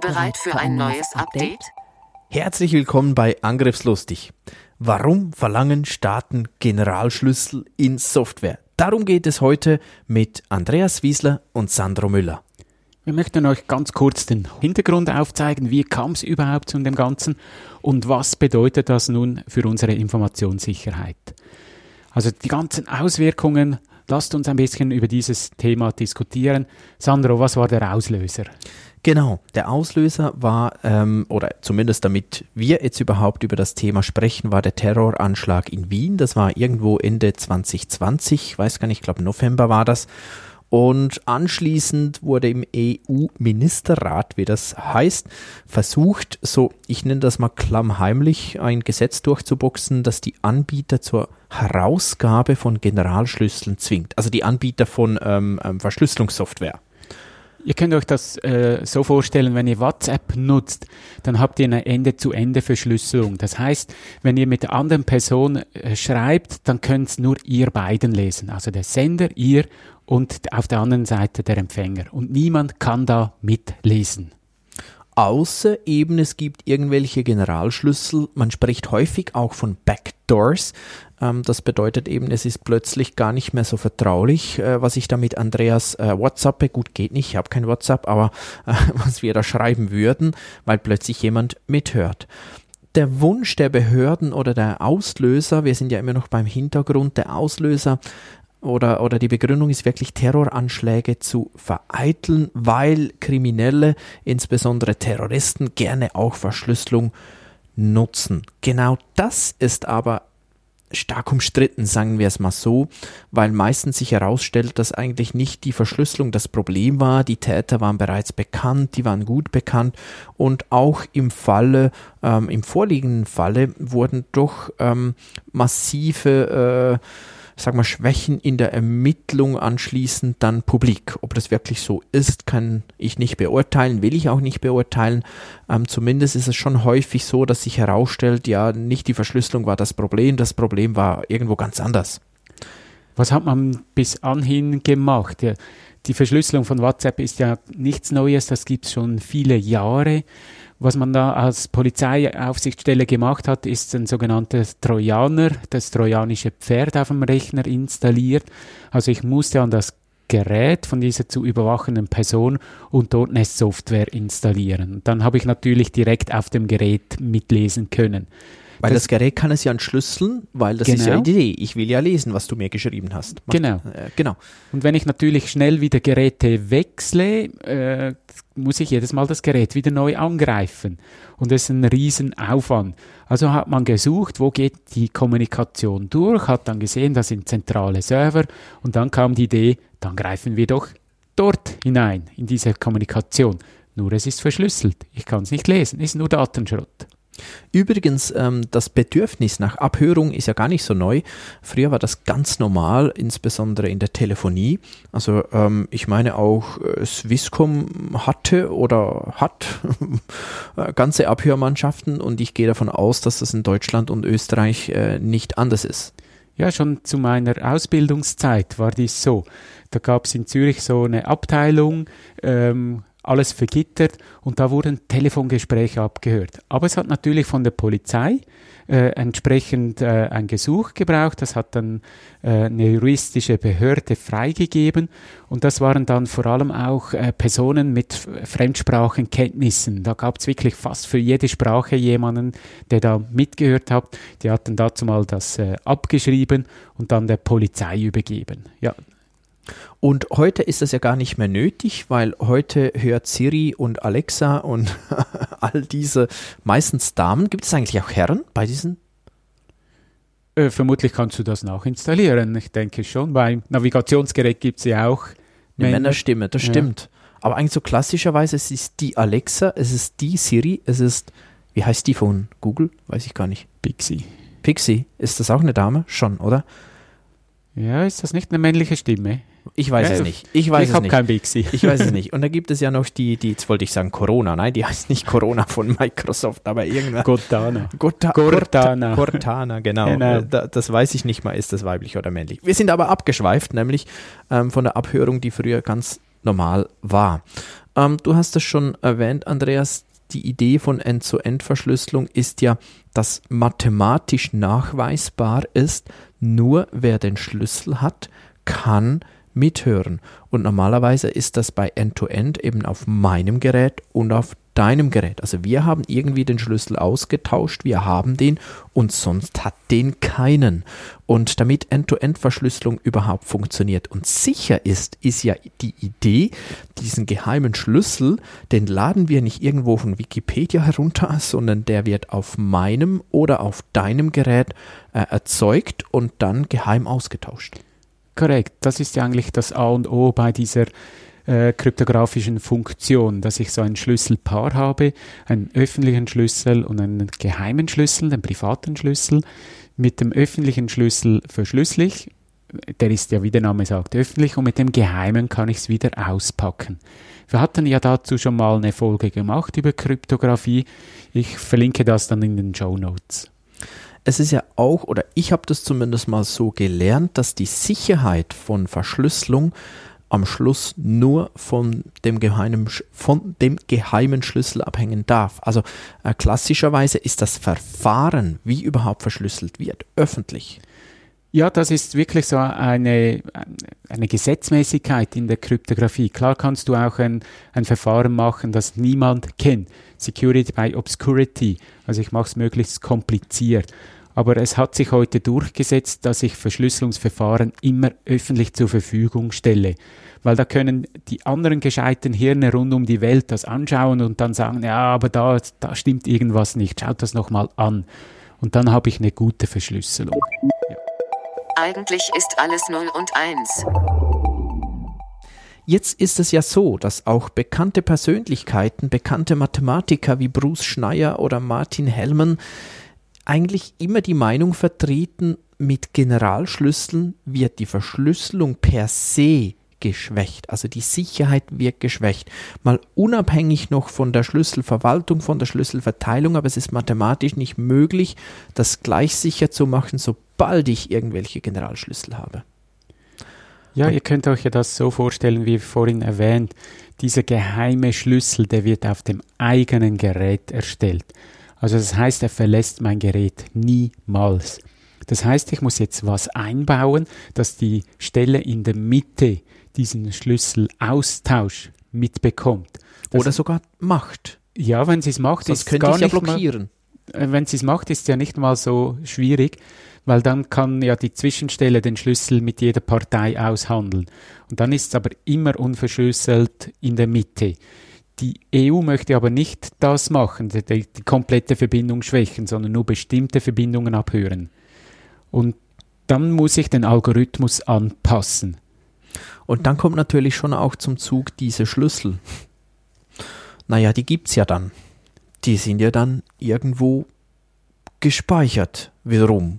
Bereit für ein neues Update? Herzlich willkommen bei Angriffslustig. Warum verlangen Staaten Generalschlüssel in Software? Darum geht es heute mit Andreas Wiesler und Sandro Müller. Wir möchten euch ganz kurz den Hintergrund aufzeigen. Wie kam es überhaupt zu dem Ganzen und was bedeutet das nun für unsere Informationssicherheit? Also die ganzen Auswirkungen, lasst uns ein bisschen über dieses Thema diskutieren. Sandro, was war der Auslöser? Genau, der Auslöser war, ähm, oder zumindest damit wir jetzt überhaupt über das Thema sprechen, war der Terroranschlag in Wien. Das war irgendwo Ende 2020, weiß gar nicht, ich glaube November war das. Und anschließend wurde im EU-Ministerrat, wie das heißt, versucht, so, ich nenne das mal klammheimlich, ein Gesetz durchzuboxen, das die Anbieter zur Herausgabe von Generalschlüsseln zwingt. Also die Anbieter von ähm, ähm Verschlüsselungssoftware. Ihr könnt euch das äh, so vorstellen, wenn ihr WhatsApp nutzt, dann habt ihr eine Ende-zu-Ende-Verschlüsselung. Das heißt, wenn ihr mit der anderen Person äh, schreibt, dann könnt nur ihr beiden lesen. Also der Sender, ihr und auf der anderen Seite der Empfänger. Und niemand kann da mitlesen. Außer eben es gibt irgendwelche Generalschlüssel. Man spricht häufig auch von Backdoors. Ähm, das bedeutet eben, es ist plötzlich gar nicht mehr so vertraulich, äh, was ich da mit Andreas äh, WhatsAppe. Gut, geht nicht, ich habe kein WhatsApp, aber äh, was wir da schreiben würden, weil plötzlich jemand mithört der Wunsch der Behörden oder der Auslöser, wir sind ja immer noch beim Hintergrund, der Auslöser oder, oder die Begründung ist wirklich Terroranschläge zu vereiteln, weil Kriminelle, insbesondere Terroristen, gerne auch Verschlüsselung nutzen. Genau das ist aber stark umstritten, sagen wir es mal so, weil meistens sich herausstellt, dass eigentlich nicht die Verschlüsselung das Problem war. Die Täter waren bereits bekannt, die waren gut bekannt und auch im Falle, ähm, im vorliegenden Falle wurden doch ähm, massive äh, sag mal, Schwächen in der Ermittlung anschließend dann publik. Ob das wirklich so ist, kann ich nicht beurteilen, will ich auch nicht beurteilen. Ähm, zumindest ist es schon häufig so, dass sich herausstellt, ja, nicht die Verschlüsselung war das Problem, das Problem war irgendwo ganz anders. Was hat man bis anhin gemacht? Die Verschlüsselung von WhatsApp ist ja nichts Neues, das gibt es schon viele Jahre. Was man da als Polizeiaufsichtsstelle gemacht hat, ist ein sogenannter Trojaner, das trojanische Pferd auf dem Rechner installiert. Also ich musste an das Gerät von dieser zu überwachenden Person und dort eine Software installieren. Dann habe ich natürlich direkt auf dem Gerät mitlesen können. Weil das, das, Gerät kann es ja entschlüsseln, weil das genau. ist ja genau. die Idee. Ich will ja lesen, was du mir geschrieben hast. Macht, genau. Äh, genau. Und wenn ich natürlich schnell wieder Geräte wechsle, äh, muss ich jedes Mal das Gerät wieder neu angreifen. Und das ist ein Riesenaufwand. Also hat man gesucht, wo geht die Kommunikation durch, hat dann gesehen, das sind zentrale Server und dann kam die Idee, dann greifen wir doch dort hinein, in diese Kommunikation. Nur es ist verschlüsselt. Ich kann es nicht lesen, ist nur Datenschrott. Übrigens, ähm, das Bedürfnis nach Abhörung ist ja gar nicht so neu. Früher war das ganz normal, insbesondere in der Telefonie. Also ähm, ich meine auch äh, Swisscom hatte oder hat ganze Abhörmannschaften und ich gehe davon aus, dass das in Deutschland und Österreich äh, nicht anders ist. Ja, schon zu meiner Ausbildungszeit war dies so. Da gab es in Zürich so eine Abteilung, ähm, alles vergittert und da wurden Telefongespräche abgehört. Aber es hat natürlich von der Polizei äh, entsprechend äh, ein Gesuch gebraucht. Das hat dann äh, eine juristische Behörde freigegeben und das waren dann vor allem auch äh, Personen mit Fremdsprachenkenntnissen. Da gab es wirklich fast für jede Sprache jemanden, der da mitgehört hat. Die hatten dazu mal das äh, abgeschrieben und dann der Polizei übergeben. Ja, und heute ist das ja gar nicht mehr nötig, weil heute hört Siri und Alexa und all diese meistens Damen. Gibt es eigentlich auch Herren bei diesen? Äh, vermutlich kannst du das nachinstallieren. Ich denke schon. Beim Navigationsgerät gibt es ja auch eine Männerstimme, das stimmt. Aber eigentlich so klassischerweise, es ist die Alexa, es ist die Siri, es ist, wie heißt die von Google? Weiß ich gar nicht. Pixie. Pixie, ist das auch eine Dame? Schon, oder? Ja, ist das nicht eine männliche Stimme? Ich weiß Ja, es nicht. Ich weiß ich es habe nicht. kein Pixie. Ich weiß es nicht. Und da gibt es ja noch die, die, jetzt wollte ich sagen Corona, nein, die heißt nicht Corona von Microsoft, aber irgendwas. Cortana. Gorta Cortana. Cortana, genau. Genau. Äh, Da, das weiß ich nicht mal, ist das weiblich oder männlich. Wir sind aber abgeschweift, nämlich ähm, von der Abhörung, die früher ganz normal war. Ähm, du hast es schon erwähnt, Andreas, die Idee von End-zu-End-Verschlüsselung ist ja, dass mathematisch nachweisbar ist, nur wer den Schlüssel hat, kann mithören. Und normalerweise ist das bei End-to-End eben auf meinem Gerät und auf deinem Gerät. Also wir haben irgendwie den Schlüssel ausgetauscht, wir haben den und sonst hat den keinen. Und damit End-to-End-Verschlüsselung überhaupt funktioniert und sicher ist, ist ja die Idee, diesen geheimen Schlüssel, den laden wir nicht irgendwo von Wikipedia herunter, sondern der wird auf meinem oder auf deinem Gerät äh, erzeugt und dann geheim ausgetauscht. Korrekt. Das ist ja eigentlich das A und O bei dieser äh, kryptografischen Funktion, dass ich so ein Schlüsselpaar habe, einen öffentlichen Schlüssel und einen geheimen Schlüssel, den privaten Schlüssel. Mit dem öffentlichen Schlüssel verschlüssel ich, der ist ja, wie der Name sagt, öffentlich und mit dem geheimen kann ich es wieder auspacken. Wir hatten ja dazu schon mal eine Folge gemacht über Kryptographie. Ich verlinke das dann in den Show Notes. Es ist ja auch, oder ich habe das zumindest mal so gelernt, dass die Sicherheit von Verschlüsselung am Schluss nur von dem geheimen, von dem geheimen Schlüssel abhängen darf. Also äh, klassischerweise ist das Verfahren, wie überhaupt verschlüsselt wird, öffentlich. Ja, das ist wirklich so eine, eine Gesetzmäßigkeit in der Kryptographie. Klar kannst du auch ein, ein Verfahren machen, das niemand kennt. Security by Obscurity. Also ich mache es möglichst kompliziert. Aber es hat sich heute durchgesetzt, dass ich Verschlüsselungsverfahren immer öffentlich zur Verfügung stelle. Weil da können die anderen gescheiten Hirne rund um die Welt das anschauen und dann sagen, ja, aber da, da stimmt irgendwas nicht. Schaut das nochmal an. Und dann habe ich eine gute Verschlüsselung. Eigentlich ist alles 0 und 1. Jetzt ist es ja so, dass auch bekannte Persönlichkeiten, bekannte Mathematiker wie Bruce Schneier oder Martin Hellman eigentlich immer die Meinung vertreten, mit Generalschlüsseln wird die Verschlüsselung per se geschwächt, also die Sicherheit wird geschwächt. Mal unabhängig noch von der Schlüsselverwaltung, von der Schlüsselverteilung, aber es ist mathematisch nicht möglich, das gleich sicher zu machen, sobald ich irgendwelche Generalschlüssel habe. Ja, ihr könnt euch ja das so vorstellen, wie vorhin erwähnt. Dieser geheime Schlüssel, der wird auf dem eigenen Gerät erstellt. Also das heißt, er verlässt mein Gerät niemals. Das heißt, ich muss jetzt was einbauen, dass die Stelle in der Mitte diesen Schlüsselaustausch mitbekommt. Das, Oder sogar Macht. ja, wenn sie es macht, Sonst ist könnte gar ja nicht mal, blockieren. äh, wenn sie es macht, ist es ja nicht mal so schwierig, weil dann kann ja die Zwischenstelle den Schlüssel mit jeder Partei aushandeln. Und dann ist es aber immer unverschlüsselt in der Mitte. Die EU möchte aber nicht das machen, die, die komplette Verbindung schwächen, sondern nur bestimmte Verbindungen abhören. Und dann muss ich den Algorithmus anpassen. Und dann kommt natürlich schon auch zum Zug diese Schlüssel. Naja, die gibt's ja dann. Die sind ja dann irgendwo gespeichert wiederum.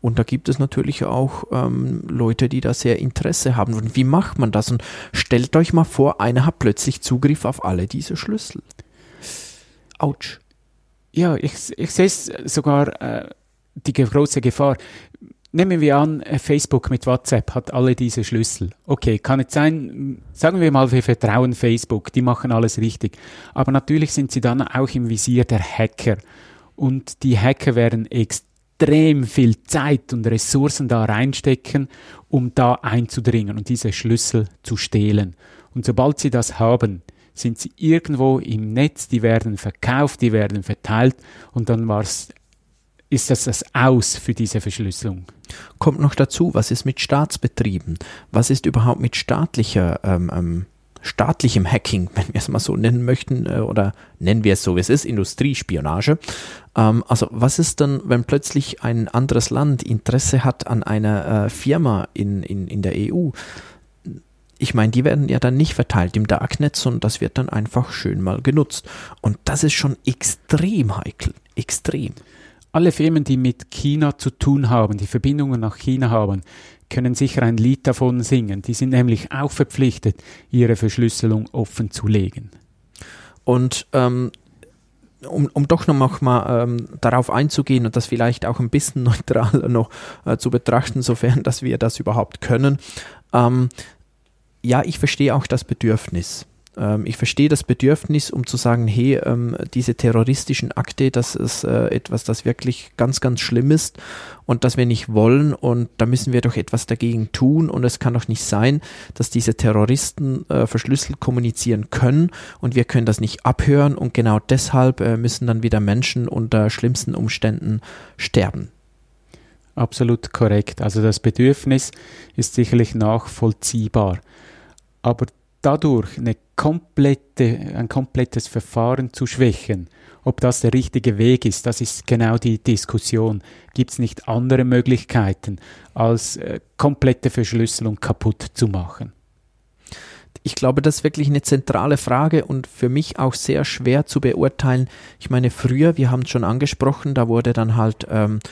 Und da gibt es natürlich auch ähm, Leute, die da sehr Interesse haben. Und wie macht man das? Und stellt euch mal vor, einer hat plötzlich Zugriff auf alle diese Schlüssel. Autsch. Ja, ich, ich sehe es sogar äh, die große Gefahr. Nehmen wir an, äh, Facebook mit WhatsApp hat alle diese Schlüssel. Okay, kann jetzt sein, sagen wir mal, wir vertrauen Facebook, die machen alles richtig. Aber natürlich sind sie dann auch im Visier der Hacker. Und die Hacker werden extrem viel Zeit und Ressourcen da reinstecken, um da einzudringen und diese Schlüssel zu stehlen. Und sobald sie das haben, sind sie irgendwo im Netz, die werden verkauft, die werden verteilt und dann war's, ist das das Aus für diese Verschlüsselung. Kommt noch dazu, was ist mit Staatsbetrieben? Was ist überhaupt mit staatlicher, ähm, ähm, staatlichem Hacking, wenn wir es mal so nennen möchten, äh, oder nennen wir es so, wie es ist, Industriespionage. Ähm, also was ist dann, wenn plötzlich ein anderes Land Interesse hat an einer äh, Firma in, in, in der EU? ich meine, die werden ja dann nicht verteilt im Darknet, sondern das wird dann einfach schön mal genutzt. Und das ist schon extrem heikel, extrem. Alle Firmen, die mit China zu tun haben, die Verbindungen nach China haben, können sicher ein Lied davon singen. Die sind nämlich auch verpflichtet, ihre Verschlüsselung offen zu legen. Und ähm, um, um doch noch mal ähm, darauf einzugehen und das vielleicht auch ein bisschen neutraler noch äh, zu betrachten, sofern dass wir das überhaupt können. Ähm, ja, ich verstehe auch das Bedürfnis. Ähm, ich verstehe das Bedürfnis, um zu sagen, hey, ähm, diese terroristischen Akte, das ist äh, etwas, das wirklich ganz, ganz schlimm ist und das wir nicht wollen und da müssen wir doch etwas dagegen tun und es kann doch nicht sein, dass diese Terroristen äh, verschlüsselt kommunizieren können und wir können das nicht abhören und genau deshalb äh, müssen dann wieder Menschen unter schlimmsten Umständen sterben. Absolut korrekt. Also das Bedürfnis ist sicherlich nachvollziehbar. Aber dadurch eine komplette, ein komplettes Verfahren zu schwächen, ob das der richtige Weg ist, das ist genau die Diskussion. Gibt es nicht andere Möglichkeiten, als äh, komplette Verschlüsselung kaputt zu machen? Ich glaube, das ist wirklich eine zentrale Frage und für mich auch sehr schwer zu beurteilen. Ich meine, früher, wir haben es schon angesprochen, da wurde dann halt ähm, äh,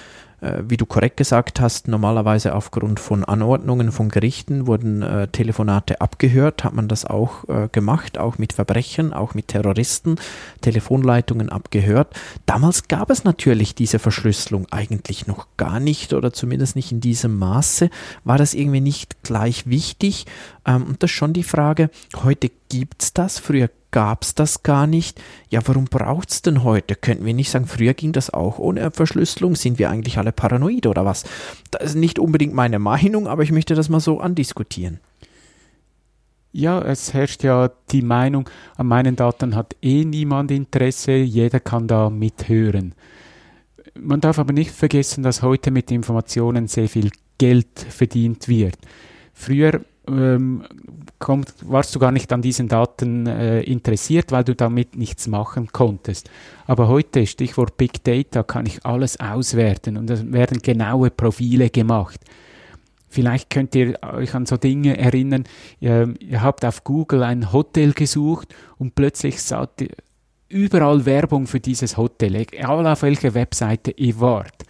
wie du korrekt gesagt hast, normalerweise aufgrund von Anordnungen von Gerichten wurden äh, Telefonate abgehört, hat man das auch äh, gemacht, auch mit Verbrechern, auch mit Terroristen, Telefonleitungen abgehört. Damals gab es natürlich diese Verschlüsselung eigentlich noch gar nicht oder zumindest nicht in diesem Maße, war das irgendwie nicht gleich wichtig. Ähm, und das ist schon die Frage, heute gibt es das, früher gab es das gar nicht. Ja, warum braucht es denn heute? Könnten wir nicht sagen, früher ging das auch ohne Verschlüsselung? Sind wir eigentlich alle paranoid oder was? Das ist nicht unbedingt meine Meinung, aber ich möchte das mal so andiskutieren. Ja, es herrscht ja die Meinung, an meinen Daten hat eh niemand Interesse, jeder kann da mithören. Man darf aber nicht vergessen, dass heute mit Informationen sehr viel Geld verdient wird. Früher ähm, kommt, warst du gar nicht an diesen Daten äh, interessiert, weil du damit nichts machen konntest. Aber heute, Stichwort Big Data, kann ich alles auswerten und es werden genaue Profile gemacht. Vielleicht könnt ihr euch an so Dinge erinnern, ihr, ihr habt auf Google ein Hotel gesucht und plötzlich sagt ihr überall Werbung für dieses Hotel, egal auf welcher Webseite ihr wart.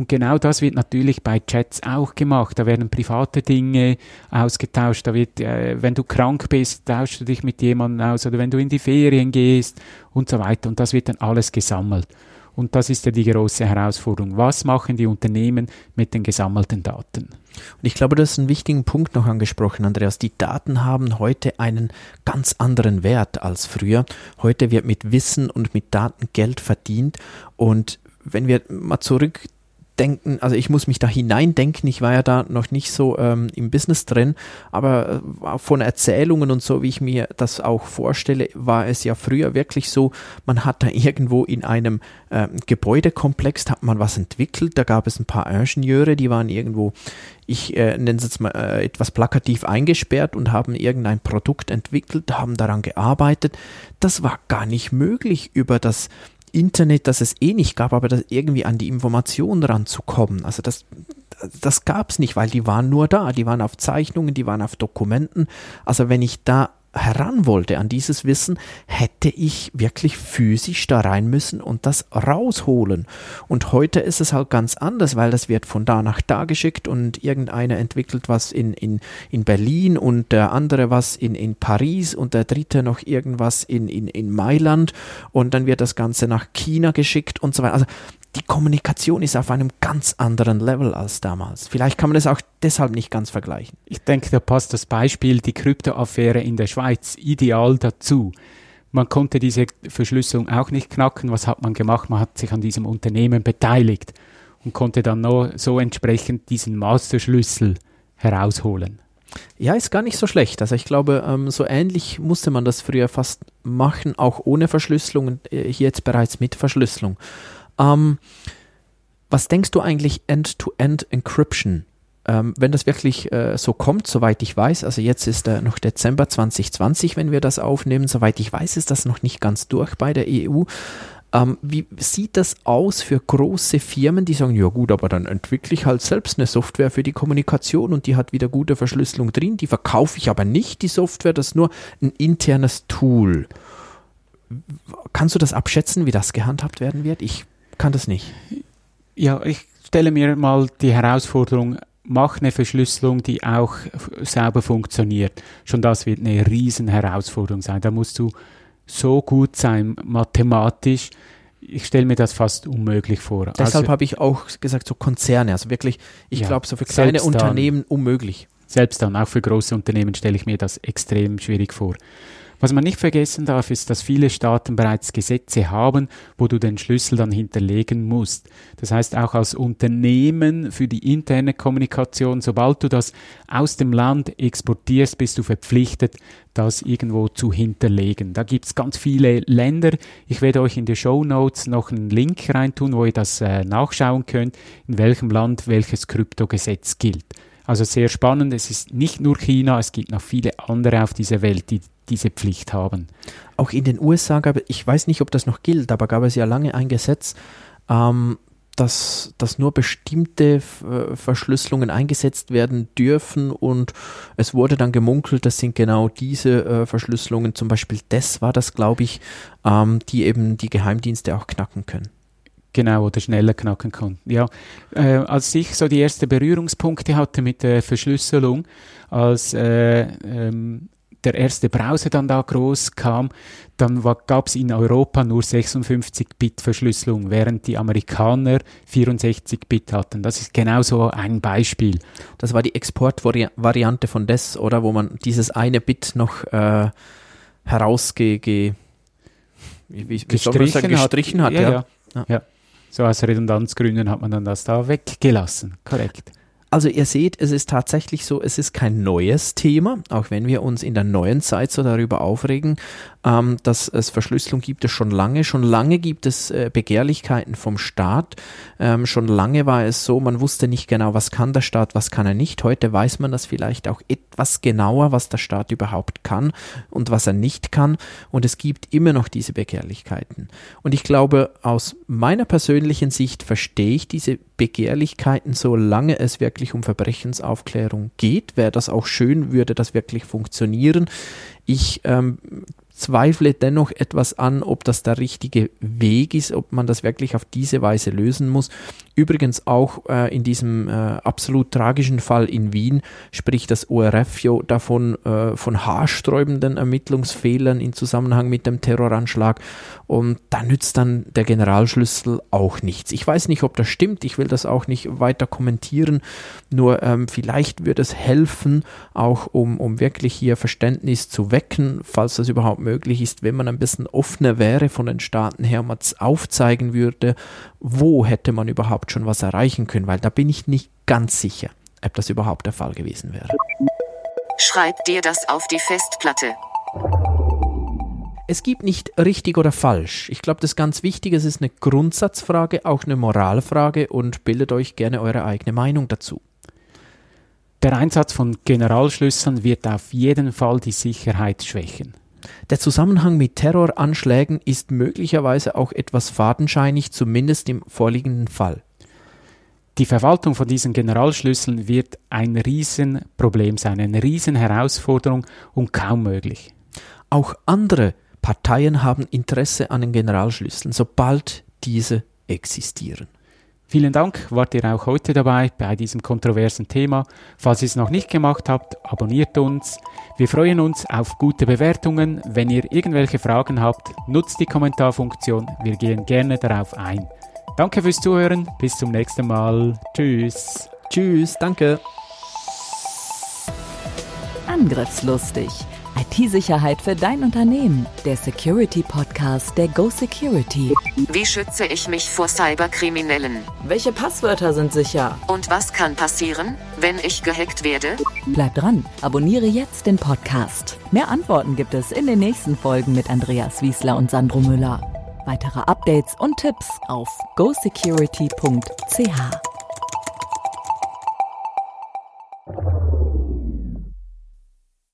Und genau das wird natürlich bei Chats auch gemacht. Da werden private Dinge ausgetauscht. Da wird, äh, wenn du krank bist, tauschst du dich mit jemandem aus oder wenn du in die Ferien gehst und so weiter. Und das wird dann alles gesammelt. Und das ist ja die große Herausforderung. Was machen die Unternehmen mit den gesammelten Daten? Und ich glaube, das ist ein wichtigen Punkt noch angesprochen, Andreas. Die Daten haben heute einen ganz anderen Wert als früher. Heute wird mit Wissen und mit Daten Geld verdient. Und wenn wir mal zurück denken, also ich muss mich da hineindenken, ich war ja da noch nicht so ähm, im Business drin, aber äh, von Erzählungen und so, wie ich mir das auch vorstelle, war es ja früher wirklich so, man hat da irgendwo in einem äh, Gebäudekomplex, hat man was entwickelt, da gab es ein paar Ingenieure, die waren irgendwo, ich äh, nenne es jetzt mal äh, etwas plakativ eingesperrt und haben irgendein Produkt entwickelt, haben daran gearbeitet. Das war gar nicht möglich über das Internet, das es eh nicht gab, aber das irgendwie an die Informationen ranzukommen. Also das, das gab es nicht, weil die waren nur da. Die waren auf Zeichnungen, die waren auf Dokumenten. Also wenn ich da heran wollte an dieses Wissen, hätte ich wirklich physisch da rein müssen und das rausholen. Und heute ist es halt ganz anders, weil das wird von da nach da geschickt und irgendeiner entwickelt was in, in, in Berlin und der andere was in, in Paris und der dritte noch irgendwas in, in, in Mailand und dann wird das Ganze nach China geschickt und so weiter. Also die Kommunikation ist auf einem ganz anderen Level als damals. Vielleicht kann man das auch deshalb nicht ganz vergleichen. Ich denke, da passt das Beispiel die Kryptoaffäre in der Schweiz ideal dazu. Man konnte diese Verschlüsselung auch nicht knacken. Was hat man gemacht? Man hat sich an diesem Unternehmen beteiligt und konnte dann nur so entsprechend diesen Masterschlüssel herausholen. Ja, ist gar nicht so schlecht. Also ich glaube, ähm, so ähnlich musste man das früher fast machen, auch ohne Verschlüsselung und äh, jetzt bereits mit Verschlüsselung. Ähm, was denkst du eigentlich End-to-End Encryption? Ähm, wenn das wirklich äh, so kommt, soweit ich weiß, also jetzt ist äh, noch Dezember 2020, wenn wir das aufnehmen, soweit ich weiß, ist das noch nicht ganz durch bei der EU. Ähm, wie sieht das aus für große Firmen, die sagen, ja gut, aber dann entwickle ich halt selbst eine Software für die Kommunikation und die hat wieder gute Verschlüsselung drin, die verkaufe ich aber nicht, die Software, das ist nur ein internes Tool. Kannst du das abschätzen, wie das gehandhabt werden wird? Ich kann das nicht. Ja, ich stelle mir mal die Herausforderung, mach eine Verschlüsselung, die auch sauber funktioniert. Schon das wird eine riesen Herausforderung sein. Da musst du so gut sein, mathematisch. Ich stelle mir das fast unmöglich vor. Deshalb also, habe ich auch gesagt, so Konzerne, also wirklich, ich ja, glaube, so für kleine Unternehmen dann, unmöglich. Selbst dann, auch für große Unternehmen stelle ich mir das extrem schwierig vor. Was man nicht vergessen darf, ist, dass viele Staaten bereits Gesetze haben, wo du den Schlüssel dann hinterlegen musst. Das heißt, auch als Unternehmen für die interne Kommunikation, sobald du das aus dem Land exportierst, bist du verpflichtet, das irgendwo zu hinterlegen. Da gibt es ganz viele Länder. Ich werde euch in die Show Notes noch einen Link reintun, wo ihr das äh, nachschauen könnt, in welchem Land welches Kryptogesetz gilt. Also sehr spannend. Es ist nicht nur China, es gibt noch viele andere auf dieser Welt, die diese Pflicht haben. Auch in den USA gab es, ich weiß nicht, ob das noch gilt, aber gab es ja lange ein Gesetz, ähm, dass, dass nur bestimmte äh, Verschlüsselungen eingesetzt werden dürfen und es wurde dann gemunkelt, das sind genau diese äh, Verschlüsselungen, zum Beispiel das war das, glaube ich, ähm, die eben die Geheimdienste auch knacken können. Genau, oder schneller knacken konnten. Ja, äh, als ich so die ersten Berührungspunkte hatte mit der Verschlüsselung, als äh, ähm, der erste Browser dann da groß kam, dann gab es in Europa nur 56-Bit-Verschlüsselung, während die Amerikaner 64-Bit hatten. Das ist genau so ein Beispiel. Das war die Exportvariante von DES, oder? Wo man dieses eine Bit noch äh, herausge... Ge wie, wie gestrichen, gestrichen hat. hat ja, ja. ja. ja. So aus Redundanzgründen hat man dann das da weggelassen. Korrekt. Also ihr seht, es ist tatsächlich so, es ist kein neues Thema, auch wenn wir uns in der neuen Zeit so darüber aufregen, ähm, dass es Verschlüsselung gibt es schon lange. Schon lange gibt es äh, Begehrlichkeiten vom Staat. Ähm, schon lange war es so, man wusste nicht genau, was kann der Staat, was kann er nicht. Heute weiß man das vielleicht auch etwas genauer, was der Staat überhaupt kann und was er nicht kann. Und es gibt immer noch diese Begehrlichkeiten. Und ich glaube, aus meiner persönlichen Sicht verstehe ich diese Begehrlichkeiten, solange es wirklich um Verbrechensaufklärung geht. Wäre das auch schön, würde das wirklich funktionieren. Ich ähm, zweifle dennoch etwas an, ob das der richtige Weg ist, ob man das wirklich auf diese Weise lösen muss. Übrigens auch äh, in diesem äh, absolut tragischen Fall in Wien spricht das ORF davon äh, von haarsträubenden Ermittlungsfehlern in Zusammenhang mit dem Terroranschlag. Und da nützt dann der Generalschlüssel auch nichts. Ich weiß nicht, ob das stimmt, ich will das auch nicht weiter kommentieren, nur ähm, vielleicht wird es helfen, auch um, um wirklich hier Verständnis zu wecken, falls das überhaupt möglich ist, wenn man ein bisschen offener wäre von den Staaten her, man aufzeigen würde, wo hätte man überhaupt schon was erreichen können, weil da bin ich nicht ganz sicher, ob das überhaupt der Fall gewesen wäre. Schreib dir das auf die Festplatte. Es gibt nicht richtig oder falsch. Ich glaube, das ist ganz wichtig. Es ist eine Grundsatzfrage, auch eine Moralfrage und bildet euch gerne eure eigene Meinung dazu. Der Einsatz von Generalschlüsseln wird auf jeden Fall die Sicherheit schwächen. Der Zusammenhang mit Terroranschlägen ist möglicherweise auch etwas fadenscheinig, zumindest im vorliegenden Fall. Die Verwaltung von diesen Generalschlüsseln wird ein Riesenproblem sein, eine Riesenherausforderung und kaum möglich. Auch andere Parteien haben Interesse an den Generalschlüsseln, sobald diese existieren. Vielen Dank, wart ihr auch heute dabei bei diesem kontroversen Thema. Falls ihr es noch nicht gemacht habt, abonniert uns. Wir freuen uns auf gute Bewertungen. Wenn ihr irgendwelche Fragen habt, nutzt die Kommentarfunktion. Wir gehen gerne darauf ein. Danke fürs Zuhören. Bis zum nächsten Mal. Tschüss. Tschüss. Danke. Angriffslustig IT-Sicherheit für dein Unternehmen. Der Security Podcast der Go Security. Wie schütze ich mich vor Cyberkriminellen? Welche Passwörter sind sicher? Und was kann passieren, wenn ich gehackt werde? Bleib dran, abonniere jetzt den Podcast. Mehr Antworten gibt es in den nächsten Folgen mit Andreas Wiesler und Sandro Müller. Weitere Updates und Tipps auf gosecurity.ch.